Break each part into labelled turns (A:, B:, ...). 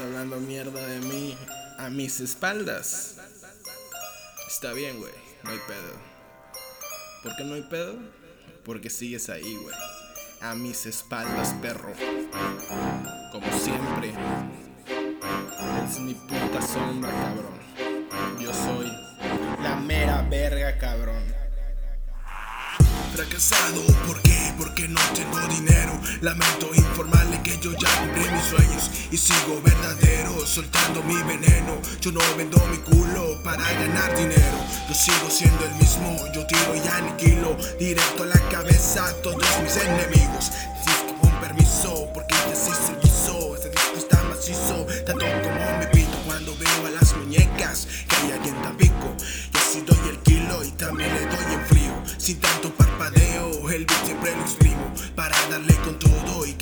A: hablando mierda de mí a mis espaldas. Está bien, güey, no hay pedo. ¿Por qué no hay pedo? Porque sigues ahí, güey. A mis espaldas, perro. Como siempre. Es mi puta sombra, cabrón. Yo soy la mera verga, cabrón.
B: Fracasado, ¿por qué? Porque no tengo dinero. Lamento informarle que yo ya cumplí mis sueños y sigo verdadero, soltando mi veneno. Yo no vendo mi culo para ganar dinero. Yo sigo siendo el mismo, yo tiro y aniquilo directo a la cabeza a todos mis enemigos. Si es que con permiso, porque ya se hizo. Este disco está macizo, tanto como mi pito cuando veo a las muñecas que hay aquí en Tampico. Y así doy el kilo y también le doy en frío, sin tanto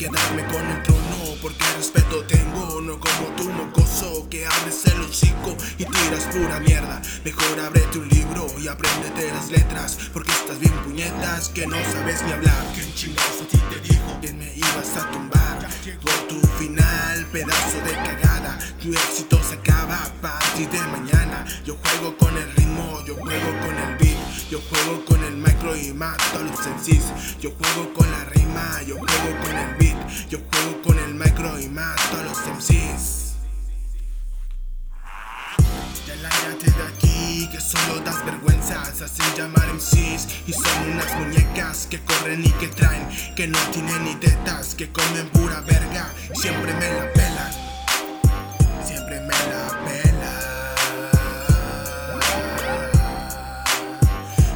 B: quedarme con el trono. Porque respeto tengo, no como tú, mocoso, que abres el hocico y tiras pura mierda. Mejor ábrete un libro y apréndete las letras, porque estás bien puñetas que no sabes ni hablar. ¿Quién chingados a ti te dijo que me ibas a tumbar? Por tu final, pedazo de cagada, tu éxito se acaba a partir de mañana. Yo juego con el ritmo, yo juego con el beat, yo juego con el micro y mato a los MCs. Yo juego lárgate de aquí, que solo das vergüenzas Hacen llamar MCs y son unas muñecas Que corren y que traen, que no tienen ni tetas Que comen pura verga, siempre me la pelan Siempre me la pelan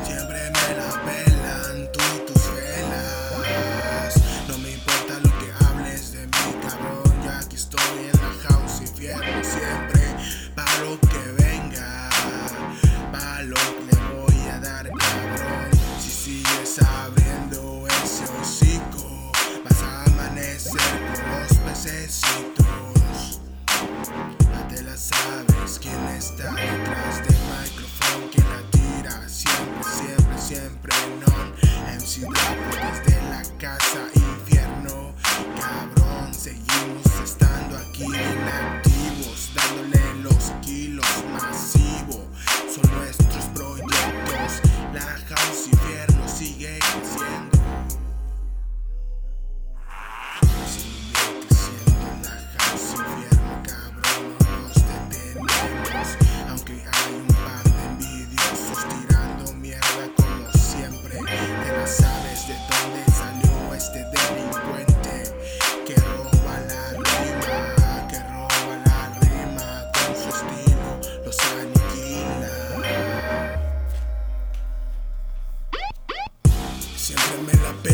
B: Siempre me la pelan, tú y tus velas No me importa lo que hables de mí, cabrón Ya aquí estoy en la house siempre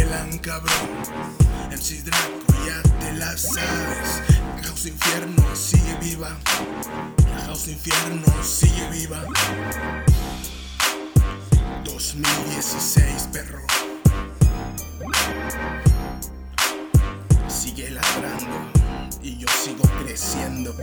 B: pelan, cabrón. MC Draco, ya te la sabes. House Infierno sigue viva. House Infierno sigue viva. 2016, perro. Sigue ladrando y yo sigo creciendo.